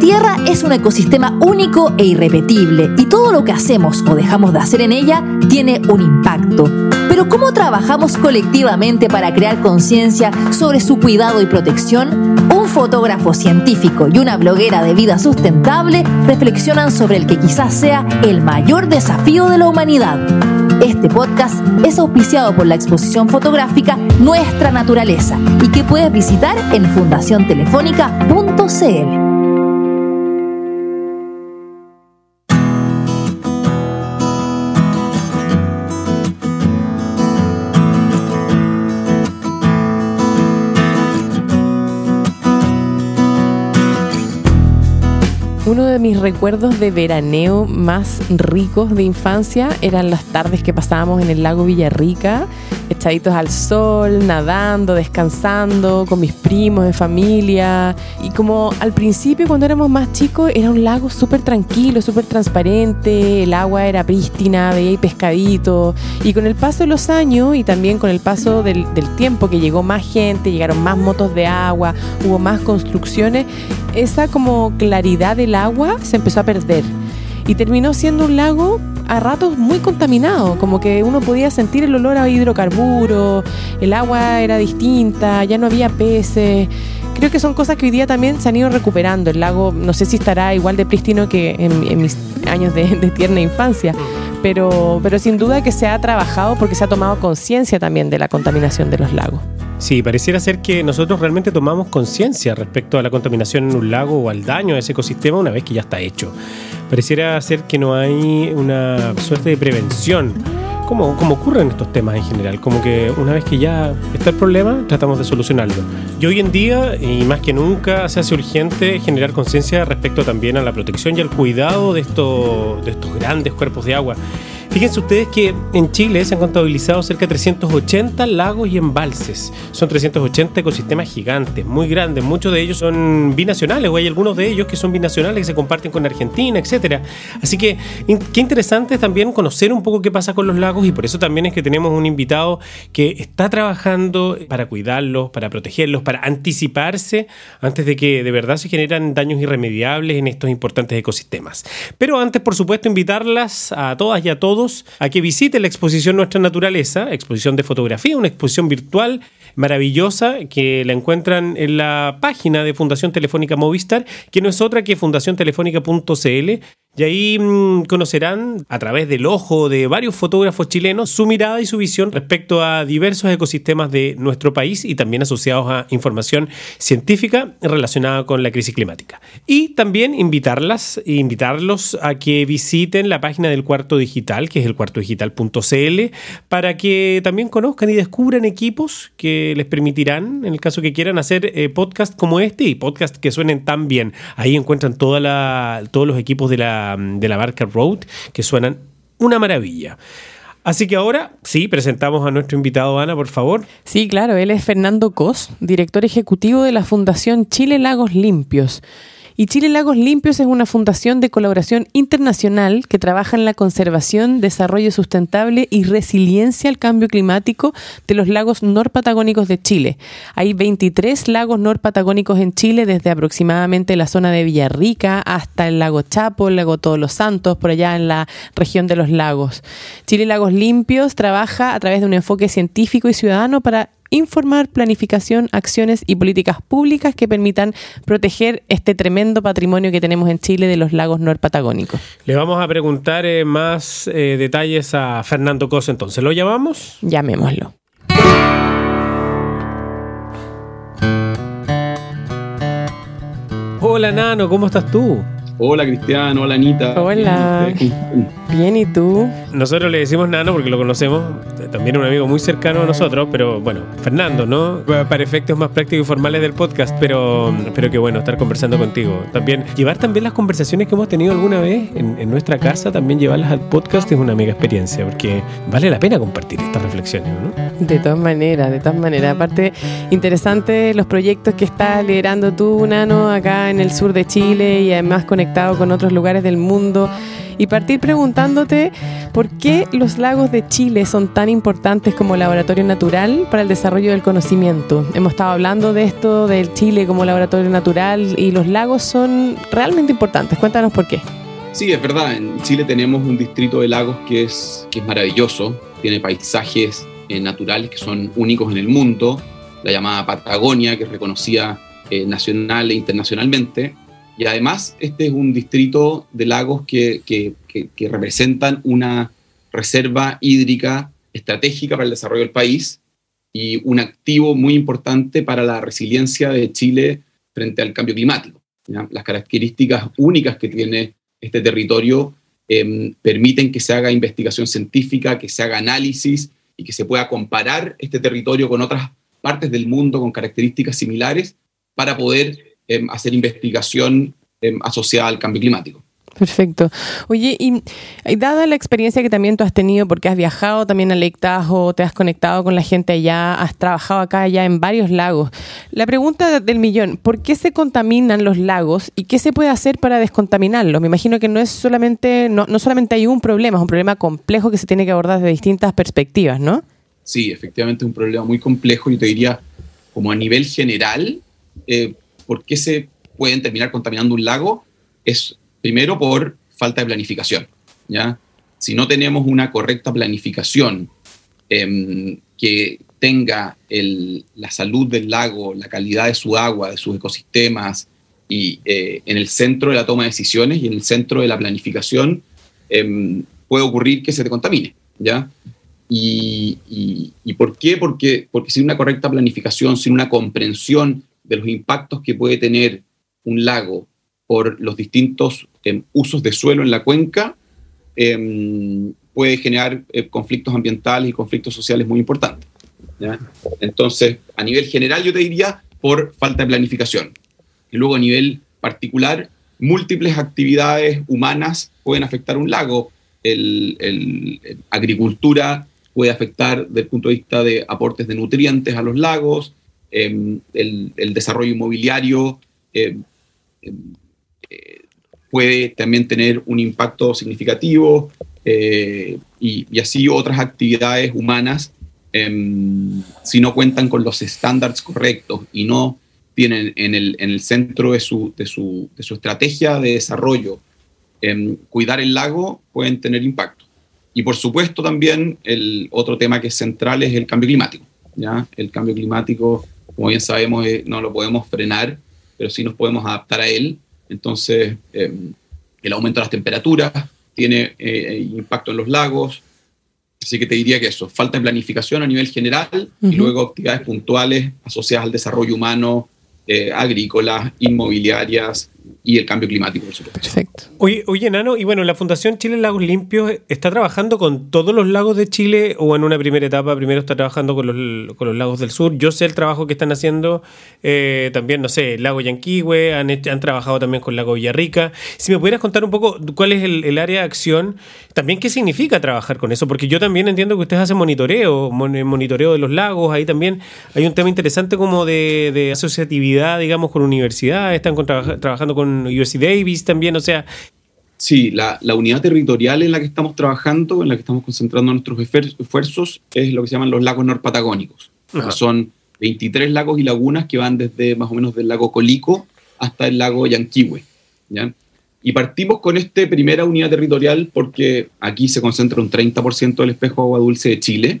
Tierra es un ecosistema único e irrepetible y todo lo que hacemos o dejamos de hacer en ella tiene un impacto. Pero ¿cómo trabajamos colectivamente para crear conciencia sobre su cuidado y protección? Un fotógrafo científico y una bloguera de vida sustentable reflexionan sobre el que quizás sea el mayor desafío de la humanidad. Este podcast es auspiciado por la exposición fotográfica Nuestra Naturaleza y que puedes visitar en fundaciontelefónica.cl. Uno de mis recuerdos de veraneo más ricos de infancia eran las tardes que pasábamos en el lago Villarrica, echaditos al sol, nadando, descansando, con mis primos de familia. Y como al principio, cuando éramos más chicos, era un lago súper tranquilo, súper transparente, el agua era prístina, veía pescaditos. Y con el paso de los años y también con el paso del, del tiempo, que llegó más gente, llegaron más motos de agua, hubo más construcciones, esa como claridad del agua se empezó a perder y terminó siendo un lago a ratos muy contaminado, como que uno podía sentir el olor a hidrocarburos, el agua era distinta, ya no había peces. Creo que son cosas que hoy día también se han ido recuperando. El lago no sé si estará igual de prístino que en, mis años de, de, tierna infancia, pero, pero sin duda que se ha trabajado porque se ha tomado conciencia también de la contaminación de los lagos. Sí, pareciera ser que nosotros realmente tomamos conciencia respecto a la contaminación en un lago o al daño a ese ecosistema una vez que ya está hecho. Pareciera ser que no hay una suerte de prevención, como, como ocurre en estos temas en general, como que una vez que ya está el problema, tratamos de solucionarlo. Y hoy en día, y más que nunca, se hace urgente generar conciencia respecto también a la protección y al cuidado de estos, de estos grandes cuerpos de agua. Fíjense ustedes que en Chile se han contabilizado cerca de 380 lagos y embalses. Son 380 ecosistemas gigantes, muy grandes. Muchos de ellos son binacionales, o hay algunos de ellos que son binacionales que se comparten con Argentina, etc. Así que qué interesante también conocer un poco qué pasa con los lagos y por eso también es que tenemos un invitado que está trabajando para cuidarlos, para protegerlos, para anticiparse antes de que de verdad se generan daños irremediables en estos importantes ecosistemas. Pero antes, por supuesto, invitarlas a todas y a todos a que visiten la exposición Nuestra Naturaleza, exposición de fotografía, una exposición virtual maravillosa que la encuentran en la página de Fundación Telefónica Movistar, que no es otra que fundaciontelefónica.cl y ahí mm, conocerán a través del ojo de varios fotógrafos chilenos su mirada y su visión respecto a diversos ecosistemas de nuestro país y también asociados a información científica relacionada con la crisis climática. Y también invitarlas invitarlos a que visiten la página del Cuarto Digital, que es el cuartodigital.cl, para que también conozcan y descubran equipos que les permitirán, en el caso que quieran, hacer eh, podcast como este y podcast que suenen tan bien. Ahí encuentran toda la, todos los equipos de la de la marca Road, que suenan una maravilla. Así que ahora sí, presentamos a nuestro invitado, Ana, por favor. Sí, claro, él es Fernando Cos, director ejecutivo de la Fundación Chile Lagos Limpios. Y Chile Lagos Limpios es una fundación de colaboración internacional que trabaja en la conservación, desarrollo sustentable y resiliencia al cambio climático de los lagos norpatagónicos de Chile. Hay 23 lagos norpatagónicos en Chile, desde aproximadamente la zona de Villarrica hasta el lago Chapo, el lago Todos los Santos, por allá en la región de los lagos. Chile Lagos Limpios trabaja a través de un enfoque científico y ciudadano para informar, planificación, acciones y políticas públicas que permitan proteger este tremendo patrimonio que tenemos en Chile de los lagos norpatagónicos. Le vamos a preguntar eh, más eh, detalles a Fernando Cosa entonces. ¿Lo llamamos? Llamémoslo. Hola Nano, ¿cómo estás tú? Hola Cristiano, hola Anita. Hola. Bien, ¿y tú? Nosotros le decimos Nano porque lo conocemos, también un amigo muy cercano a nosotros, pero bueno, Fernando, ¿no? Para efectos más prácticos y formales del podcast, pero, pero qué bueno estar conversando contigo. También llevar también las conversaciones que hemos tenido alguna vez en, nuestra casa, también llevarlas al podcast es una mega experiencia, porque vale la pena compartir estas reflexiones, ¿no? De todas maneras, de todas maneras. Aparte, interesante los proyectos que estás liderando tú, Nano, acá en el sur de Chile y además conectado con otros lugares del mundo y partir preguntándote por qué los lagos de Chile son tan importantes como laboratorio natural para el desarrollo del conocimiento. Hemos estado hablando de esto del Chile como laboratorio natural y los lagos son realmente importantes. Cuéntanos por qué. Sí, es verdad. En Chile tenemos un distrito de lagos que es, que es maravilloso. Tiene paisajes eh, naturales que son únicos en el mundo. La llamada Patagonia, que es reconocida eh, nacional e internacionalmente. Y además, este es un distrito de lagos que, que, representan una reserva hídrica estratégica para el desarrollo del país y un activo muy importante para la resiliencia de Chile frente al cambio climático. Las características únicas que tiene este territorio em, permiten que se haga investigación científica, que se haga análisis y que se pueda comparar este territorio con otras partes del mundo con características similares para poder em, hacer investigación em, asociada al cambio climático. Perfecto. Oye, y, dada la experiencia que también tú has tenido, porque has viajado también a Lake Tahoe, te has conectado con la gente allá, has trabajado acá allá en varios lagos. La pregunta del millón, ¿por qué se contaminan los lagos y qué se puede hacer para descontaminarlos? Me imagino que no es solamente, no, no solamente hay un problema, es un problema complejo que se tiene que abordar desde distintas perspectivas, ¿no? Sí, efectivamente es un problema muy complejo. Yo te diría, como a nivel general, eh, ¿por qué se pueden terminar contaminando un lago? Es Primero por falta de planificación. ¿ya? Si no tenemos una correcta planificación em, que tenga la salud del lago, la calidad de su agua, de sus ecosistemas, y eh, en el centro de la toma de decisiones y en el centro de la planificación, em, puede ocurrir que se te contamine. ¿ya? Y, y, por qué? Porque, porque sin una correcta planificación, sin una comprensión de los impactos que puede tener un lago por los distintos em, usos de suelo en la cuenca, em, puede generar eh, conflictos ambientales y conflictos sociales muy importantes. Entonces, a nivel general, yo te diría por falta de planificación. Y luego, a nivel particular, múltiples actividades humanas pueden afectar un lago. El, agricultura puede afectar desde el punto de vista de aportes de nutrientes a los lagos, em, el, desarrollo inmobiliario puede también tener un impacto significativo eh, y, así otras actividades humanas, em, si no cuentan con los estándares correctos y no tienen en el, en el centro de su, de, su, de su, estrategia de desarrollo em, cuidar el lago, pueden tener impacto. Y por supuesto también el otro tema que es central es el cambio climático. ¿ya? El cambio climático, como bien sabemos, eh, no lo podemos frenar, pero sí nos podemos adaptar a él entonces, em, el aumento de las temperaturas tiene eh, impacto en los lagos. Así que te diría que eso, falta de planificación a nivel general y luego actividades puntuales asociadas al desarrollo humano, eh, agrícolas, inmobiliarias, y el cambio climático, por supuesto. Perfecto. Oye, oye, Nano, y bueno, la Fundación Chile Lagos Limpios está trabajando con todos los lagos de Chile o en una primera etapa primero está trabajando con los, con los lagos del sur. Yo sé el trabajo que están haciendo eh, también, no sé, el lago Yanquihue, han, han trabajado también con el lago Villarrica. Si me pudieras contar un poco cuál es el, área de acción, también qué significa trabajar con eso, porque yo también entiendo que ustedes hacen monitoreo, monitoreo de los lagos, ahí también hay un tema interesante como de, de asociatividad, digamos, con universidades, están trabajando con USC Davis también, o sea... Sí, la, unidad territorial en la que estamos trabajando, en la que estamos concentrando nuestros esfuerzos, es lo que se llaman los lagos norpatagónicos. Son 23 lagos y lagunas que van desde más o menos del lago Colico hasta el lago Yanquihue. ¿ya? Y partimos con esta primera unidad territorial porque aquí se concentra un 30% del espejo agua dulce de Chile.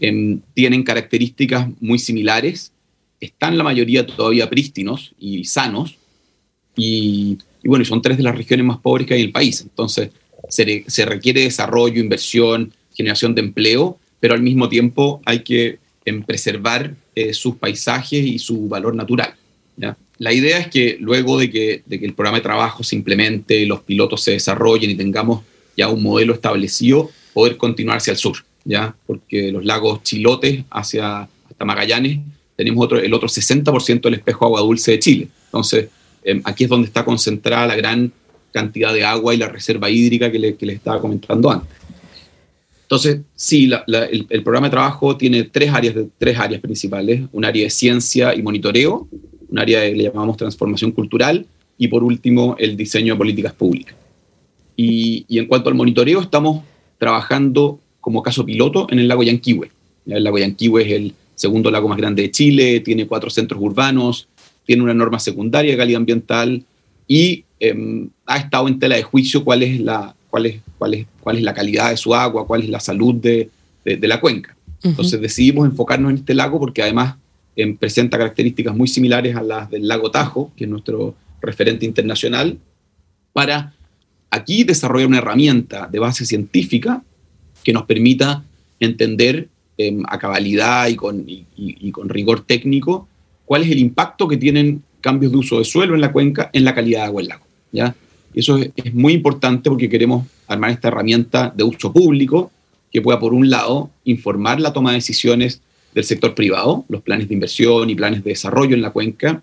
Em, tienen características muy similares. Están la mayoría todavía prístinos y sanos, y, bueno, son tres de las regiones más pobres que hay en el país. Entonces, se, requiere desarrollo, inversión, generación de empleo, pero al mismo tiempo hay que em, preservar eh, sus paisajes y su valor natural. La idea es que luego de que, de que, el programa de trabajo se implemente, los pilotos se desarrollen y tengamos ya un modelo establecido, poder continuar hacia el sur, ¿ya? porque los lagos Chilotes hacia hasta Magallanes tenemos otro, el otro 60% del espejo agua dulce de Chile. Entonces, Em, aquí es donde está concentrada la gran cantidad de agua y la reserva hídrica que, les estaba comentando antes. Entonces, sí, el, programa de trabajo tiene tres áreas, tres áreas principales, un área de ciencia y monitoreo, un área que le llamamos transformación cultural y por último el diseño de políticas públicas. Y, en cuanto al monitoreo, estamos trabajando como caso piloto en el lago Yanquihue. El lago Yanquihue es el segundo lago más grande de Chile, tiene cuatro centros urbanos, tiene una norma secundaria de calidad ambiental y em, ha estado en tela de juicio cuál es, la, cuál, es, cuál, es, cuál es la calidad de su agua, cuál es la salud de, de, la cuenca. Entonces decidimos enfocarnos en este lago porque además em, presenta características muy similares a las del lago Tajo, que es nuestro referente internacional, para aquí desarrollar una herramienta de base científica que nos permita entender em, a cabalidad y con, y, con, rigor técnico cuál es el impacto que tienen cambios de uso de suelo en la cuenca en la calidad de agua del lago. ¿ya? Eso es, es muy importante porque queremos armar esta herramienta de uso público que pueda, por un lado, informar la toma de decisiones del sector privado, los planes de inversión y planes de desarrollo en la cuenca,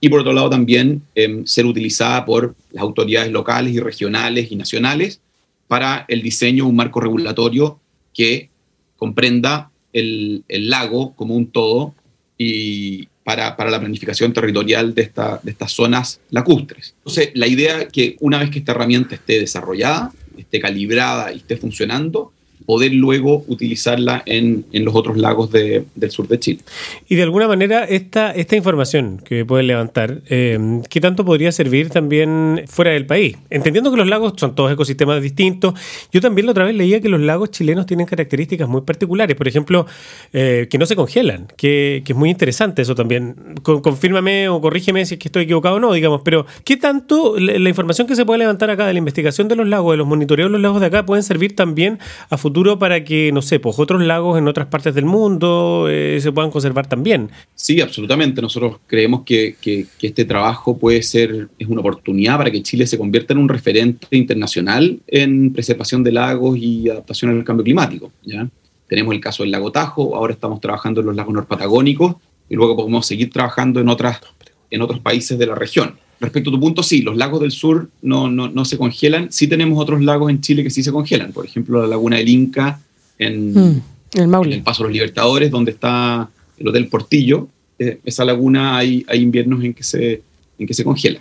y por otro lado también em, ser utilizada por las autoridades locales y regionales y nacionales para el diseño de un marco regulatorio que comprenda el, lago como un todo y para, la planificación territorial de, esta, de estas zonas lacustres. Entonces, la idea es que una vez que esta herramienta esté desarrollada, esté calibrada y esté funcionando, poder luego utilizarla en, en los otros lagos de, del sur de Chile. Y de alguna manera esta, esta información que pueden levantar, eh, ¿qué tanto podría servir también fuera del país? Entendiendo que los lagos son todos ecosistemas distintos, yo también la otra vez leía que los lagos chilenos tienen características muy particulares, por ejemplo, eh, que no se congelan, que, que, es muy interesante eso también. confírmame o corrígeme si es que estoy equivocado o no, digamos, pero ¿qué tanto la, la información que se puede levantar acá de la investigación de los lagos, de los monitoreos de los lagos de acá, pueden servir también a futuro para que, no sé, pues otros lagos en otras partes del mundo eh, se puedan conservar también. Sí, absolutamente. Nosotros creemos que, que, este trabajo puede ser, es una oportunidad para que Chile se convierta en un referente internacional en preservación de lagos y adaptación al cambio climático. ¿ya? Tenemos el caso del lago Tajo, ahora estamos trabajando en los lagos norpatagónicos y luego podemos seguir trabajando en, otras, en otros países de la región. Respecto a tu punto, sí, los lagos del sur no, no, no, se congelan. Sí tenemos otros lagos en Chile que sí se congelan. Por ejemplo, la laguna del Inca en, mm, el, Paso de los Libertadores, donde está el Hotel Portillo. Eh, esa laguna hay, hay inviernos en que, se, en que se congela.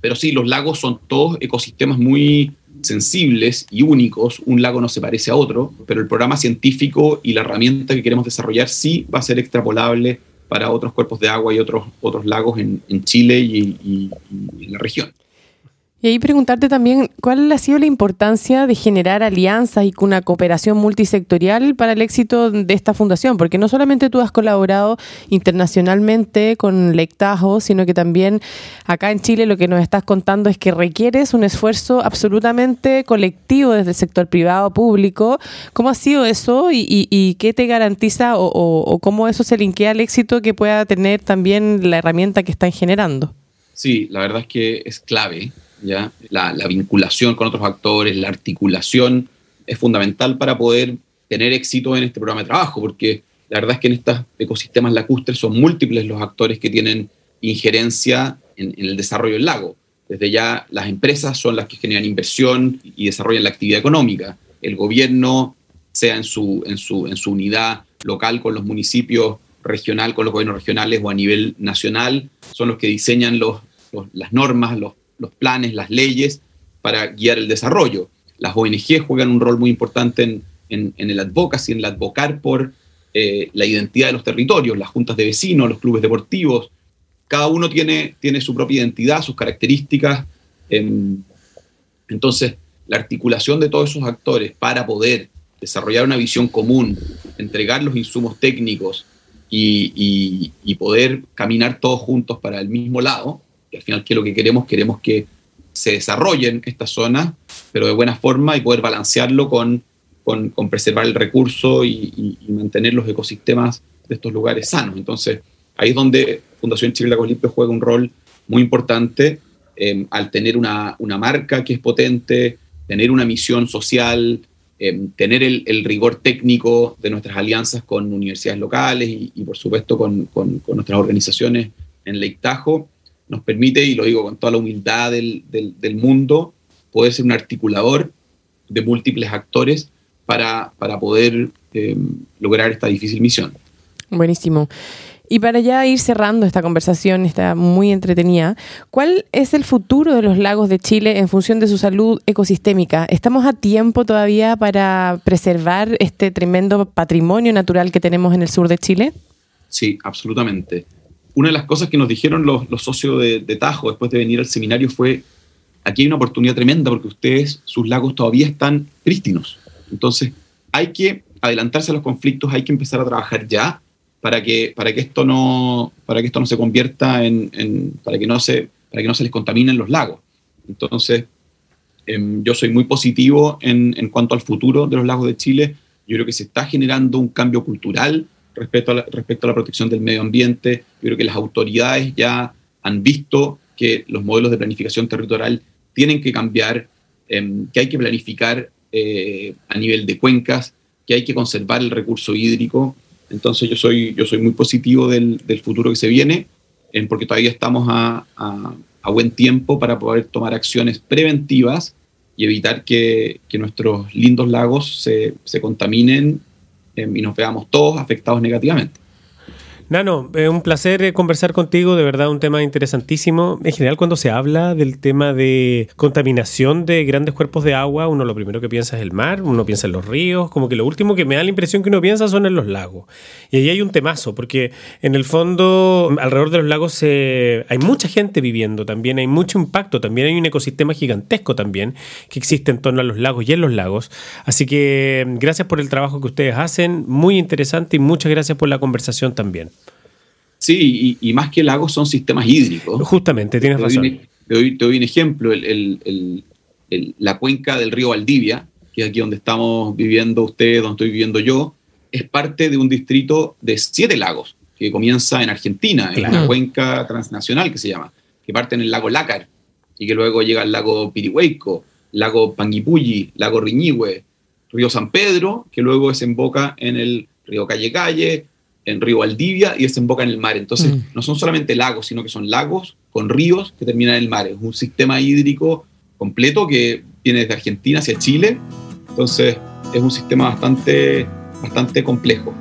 Pero sí, los lagos son todos ecosistemas muy sensibles y únicos. Un lago no se parece a otro, pero el programa científico y la herramienta que queremos desarrollar sí va a ser extrapolable para otros cuerpos de agua y otros, otros lagos en, Chile y en la región. Y ahí preguntarte también cuál ha sido la importancia de generar alianzas y una cooperación multisectorial para el éxito de esta fundación, porque no solamente tú has colaborado internacionalmente con Lectajo, sino que también acá en Chile lo que nos estás contando es que requieres un esfuerzo absolutamente colectivo desde el sector privado, público. ¿Cómo ha sido eso y, qué te garantiza o, o cómo eso se linkea al éxito que pueda tener también la herramienta que están generando? Sí, la verdad es que es clave La, vinculación con otros actores, la articulación es fundamental para poder tener éxito en este programa de trabajo, porque la verdad es que en estos ecosistemas lacustres son múltiples los actores que tienen injerencia en, el desarrollo del lago. Desde ya las empresas son las que generan inversión y desarrollan la actividad económica. El gobierno, sea en su unidad local con los municipios, regional con los gobiernos regionales o a nivel nacional, son los que diseñan los, las normas, los los planes, las leyes para guiar el desarrollo. Las ONG juegan un rol muy importante en, el advocacy, en el advocar por eh, la identidad de los territorios, las juntas de vecinos, los clubes deportivos. Cada uno tiene, tiene su propia identidad, sus características. Em, entonces, la articulación de todos esos actores para poder desarrollar una visión común, entregar los insumos técnicos y, y poder caminar todos juntos para el mismo lado, que al final, ¿qué es lo que queremos? Queremos que se desarrollen estas zonas, pero de buena forma y poder balancearlo con, con, preservar el recurso y, mantener los ecosistemas de estos lugares sanos. Entonces, ahí es donde Fundación Chile Lagos juega un rol muy importante em, al tener una, una, marca que es potente, tener una misión social, em, tener el, rigor técnico de nuestras alianzas con universidades locales y, y por supuesto, con, con, con, nuestras organizaciones en Lake Tahoe nos permite, y lo digo con toda la humildad del, del, mundo, poder ser un articulador de múltiples actores para, para poder eh, lograr esta difícil misión. Buenísimo. Y para ya ir cerrando esta conversación, está muy entretenida, ¿cuál es el futuro de los lagos de Chile en función de su salud ecosistémica? ¿Estamos a tiempo todavía para preservar este tremendo patrimonio natural que tenemos en el sur de Chile? Sí, absolutamente. Una de las cosas que nos dijeron los, socios de, Tajo después de venir al seminario fue, aquí hay una oportunidad tremenda porque ustedes, sus lagos todavía están prístinos. Entonces, hay que adelantarse a los conflictos, hay que empezar a trabajar ya para que, para que, esto, no, para que esto no se convierta en, para, que no se, para que no se les contaminen los lagos. Entonces, em, yo soy muy positivo en, en, cuanto al futuro de los lagos de Chile. Yo creo que se está generando un cambio cultural respecto a la, respecto a la protección del medio ambiente. Yo creo que las autoridades ya han visto que los modelos de planificación territorial tienen que cambiar, em, que hay que planificar eh, a nivel de cuencas, que hay que conservar el recurso hídrico. Entonces yo soy, yo soy muy positivo del, del futuro que se viene, porque todavía estamos a, a, buen tiempo para poder tomar acciones preventivas y evitar que, que nuestros lindos lagos se, se contaminen em, y nos veamos todos afectados negativamente. Nano, es un placer eh, conversar contigo, de verdad un tema interesantísimo. En general, cuando se habla del tema de contaminación de grandes cuerpos de agua, uno lo primero que piensa es el mar, uno piensa en los ríos, como que lo último que me da la impresión que uno piensa son en los lagos. Y ahí hay un temazo, porque en el fondo, alrededor de los lagos hay mucha gente viviendo también, hay mucho impacto, también hay un ecosistema gigantesco también que existe en torno a los lagos y en los lagos. Así que gracias por el trabajo que ustedes hacen, muy interesante y muchas gracias por la conversación también. Sí, y, más que lagos son sistemas hídricos. Justamente, tienes razón. te, doy, un ejemplo, la cuenca del río Valdivia, que es aquí donde estamos viviendo ustedes, donde estoy viviendo yo, es parte de un distrito de siete lagos, que comienza en Argentina, en la cuenca transnacional que se llama, que parte en el lago Lácar, y que luego llega al lago Pirihueico, lago Panguipulli, lago Riñihue, río San Pedro, que luego desemboca en el río Calle Calle, en Río Valdivia y desemboca en el mar. Entonces, mm. no son solamente lagos, sino que son lagos con ríos que terminan en el mar. Es un sistema hídrico completo que viene desde Argentina hacia Chile. Entonces, es un sistema bastante, bastante complejo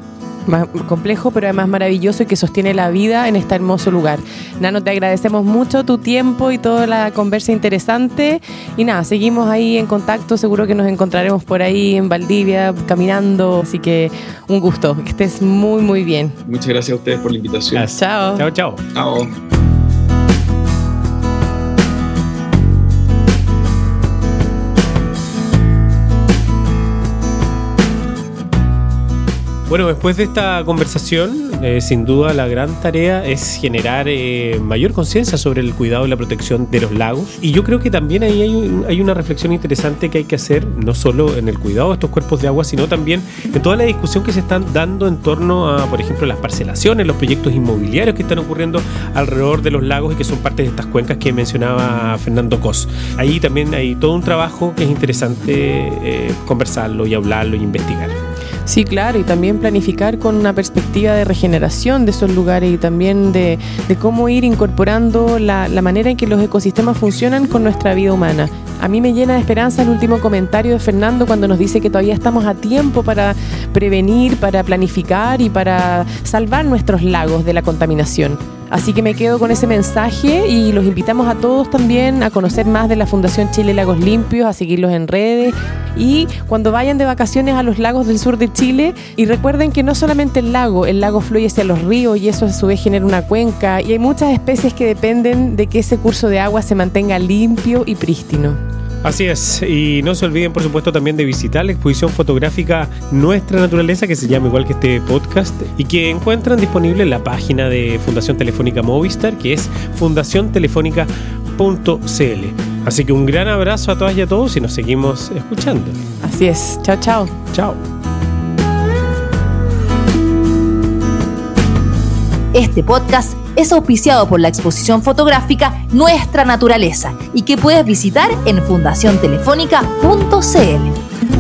más complejo, pero además maravilloso y que sostiene la vida en este hermoso lugar. Nano, te agradecemos mucho tu tiempo y toda la conversa interesante. Y nada, seguimos ahí en contacto. Seguro que nos encontraremos por ahí en Valdivia caminando. Así que un gusto. Que estés muy, muy bien. Muchas gracias a ustedes por la invitación. Chao. Chao, chao. Chao. Bueno, después de esta conversación, eh, sin duda la gran tarea es generar eh, mayor conciencia sobre el cuidado y la protección de los lagos. Y yo creo que también ahí hay, una reflexión interesante que hay que hacer, no solo en el cuidado de estos cuerpos de agua, sino también en toda la discusión que se están dando en torno a, por ejemplo, las parcelaciones, los proyectos inmobiliarios que están ocurriendo alrededor de los lagos y que son parte de estas cuencas que mencionaba Fernando Cos. Ahí también hay todo un trabajo que es interesante eh, conversarlo y hablarlo y investigar. Sí, claro, y también planificar con una perspectiva de regeneración de esos lugares y también de, cómo ir incorporando la, manera en que los ecosistemas funcionan con nuestra vida humana. A mí me llena de esperanza el último comentario de Fernando cuando nos dice que todavía estamos a tiempo para prevenir, para planificar y para salvar nuestros lagos de la contaminación. Así que me quedo con ese mensaje y los invitamos a todos también a conocer más de la Fundación Chile Lagos Limpios, a seguirlos en redes y cuando vayan de vacaciones a los lagos del sur de Chile y recuerden que no solamente el lago, el lago fluye hacia los ríos y eso a su vez genera una cuenca y hay muchas especies que dependen de que ese curso de agua se mantenga limpio y prístino. Así es, y no se olviden por supuesto también de visitar la exposición fotográfica Nuestra Naturaleza, que se llama igual que este podcast, y que encuentran disponible en la página de Fundación Telefónica Movistar, que es fundaciontelefónica.cl. Así que un gran abrazo a todas y a todos y nos seguimos escuchando. Así es, chao, chao. Chao. Este podcast es auspiciado por la exposición fotográfica Nuestra Naturaleza y que puedes visitar en fundaciontelefónica.cl.